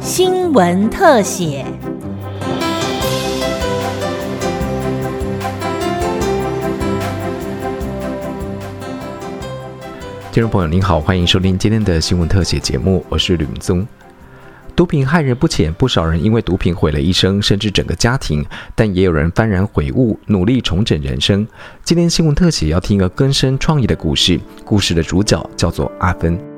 新闻特写。听众朋友您好，欢迎收听今天的新闻特写节目，我是吕明宗。毒品害人不浅，不少人因为毒品毁了一生，甚至整个家庭，但也有人幡然悔悟，努力重整人生。今天新闻特写要听一个更深创意的故事，故事的主角叫做阿芬。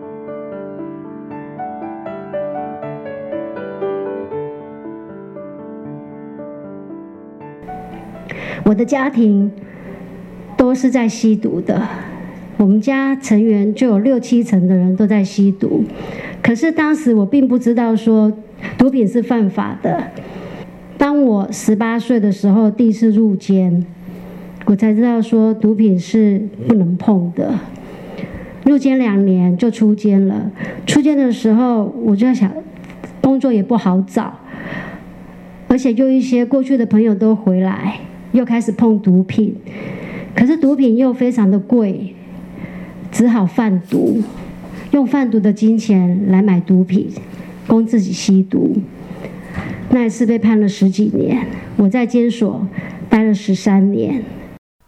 我的家庭都是在吸毒的。我们家成员就有六七成的人都在吸毒，可是当时我并不知道说毒品是犯法的。当我十八岁的时候第一次入监，我才知道说毒品是不能碰的。入监两年就出监了，出监的时候我就在想，工作也不好找，而且又一些过去的朋友都回来，又开始碰毒品，可是毒品又非常的贵。只好贩毒，用贩毒的金钱来买毒品，供自己吸毒。那一次被判了十几年，我在监所待了十三年。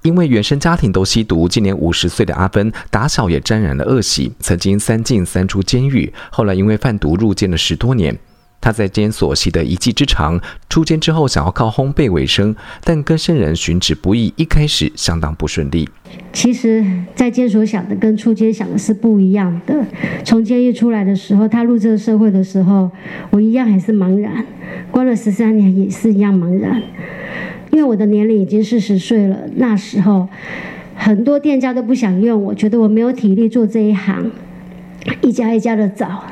因为原生家庭都吸毒，今年五十岁的阿芬打小也沾染了恶习，曾经三进三出监狱，后来因为贩毒入监了十多年。他在监所习得一技之长，出监之后想要靠烘焙为生，但跟生人寻职不易，一开始相当不顺利。其实，在监所想的跟出监想的是不一样的。从监狱出来的时候，他入这个社会的时候，我一样还是茫然，关了十三年也是一样茫然。因为我的年龄已经四十岁了，那时候很多店家都不想用我，觉得我没有体力做这一行，一家一家的找。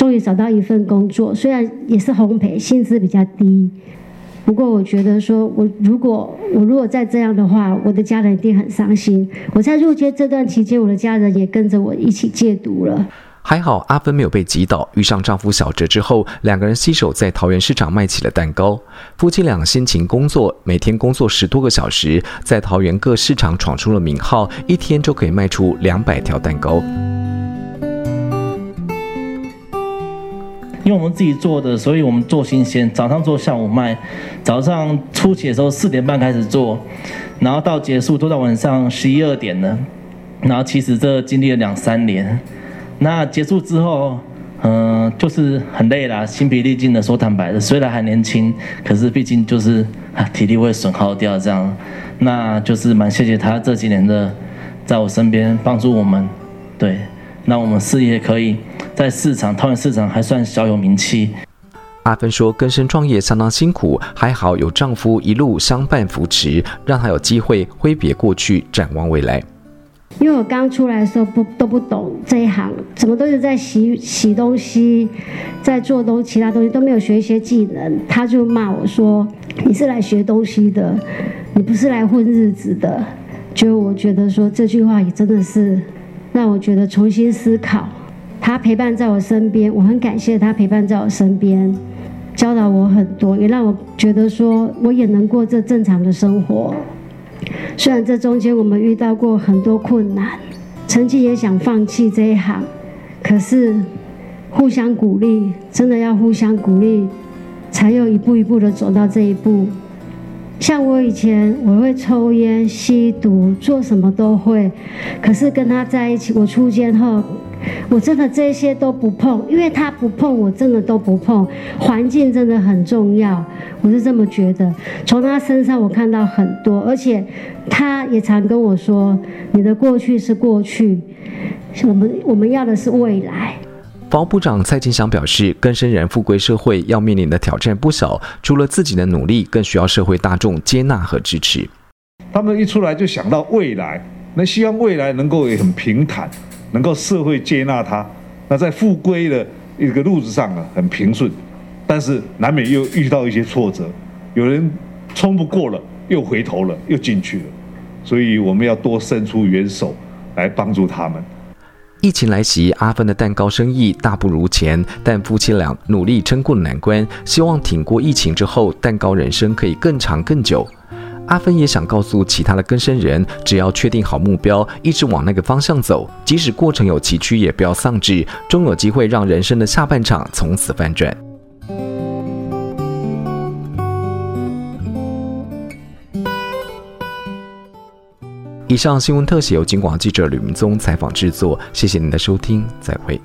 终于找到一份工作，虽然也是烘焙，薪资比较低，不过我觉得说，我如果我如果再这样的话，我的家人一定很伤心。我在入监这段期间，我的家人也跟着我一起戒毒了。还好阿芬没有被击倒，遇上丈夫小哲之后，两个人携手在桃园市场卖起了蛋糕。夫妻俩辛勤工作，每天工作十多个小时，在桃园各市场闯出了名号，一天就可以卖出两百条蛋糕。因为我们自己做的，所以我们做新鲜，早上做，下午卖。早上初期的时候四点半开始做，然后到结束都到晚上十一二点了。然后其实这经历了两三年，那结束之后，嗯，就是很累啦，心疲力尽的。说坦白的，虽然还年轻，可是毕竟就是啊，体力会损耗掉这样。那就是蛮谢谢他这几年的在我身边帮助我们，对，那我们事业可以。在市场，桃园市场还算小有名气。阿芬说，根生创业相当辛苦，还好有丈夫一路相伴扶持，让她有机会挥别过去，展望未来。因为我刚出来的时候不都不懂这一行，怎么都是在洗洗东西，在做东其他东西都没有学一些技能。他就骂我说：“你是来学东西的，你不是来混日子的。”就我觉得说这句话也真的是让我觉得重新思考。他陪伴在我身边，我很感谢他陪伴在我身边，教导我很多，也让我觉得说我也能过这正常的生活。虽然这中间我们遇到过很多困难，曾经也想放弃这一行，可是互相鼓励，真的要互相鼓励，才有一步一步的走到这一步。像我以前我会抽烟、吸毒，做什么都会，可是跟他在一起，我出监后。我真的这些都不碰，因为他不碰，我真的都不碰。环境真的很重要，我是这么觉得。从他身上我看到很多，而且他也常跟我说：“你的过去是过去，我们我们要的是未来。”包部长蔡金祥表示，更生人复归社会要面临的挑战不小，除了自己的努力，更需要社会大众接纳和支持。他们一出来就想到未来，那希望未来能够也很平坦。能够社会接纳他，那在复归的一个路子上啊，很平顺，但是难免又遇到一些挫折，有人冲不过了，又回头了，又进去了，所以我们要多伸出援手来帮助他们。疫情来袭，阿芬的蛋糕生意大不如前，但夫妻俩努力撑过难关，希望挺过疫情之后，蛋糕人生可以更长更久。阿芬也想告诉其他的更生人，只要确定好目标，一直往那个方向走，即使过程有崎岖，也不要丧志，终有机会让人生的下半场从此翻转。以上新闻特写由金广记者吕明宗采访制作，谢谢您的收听，再会。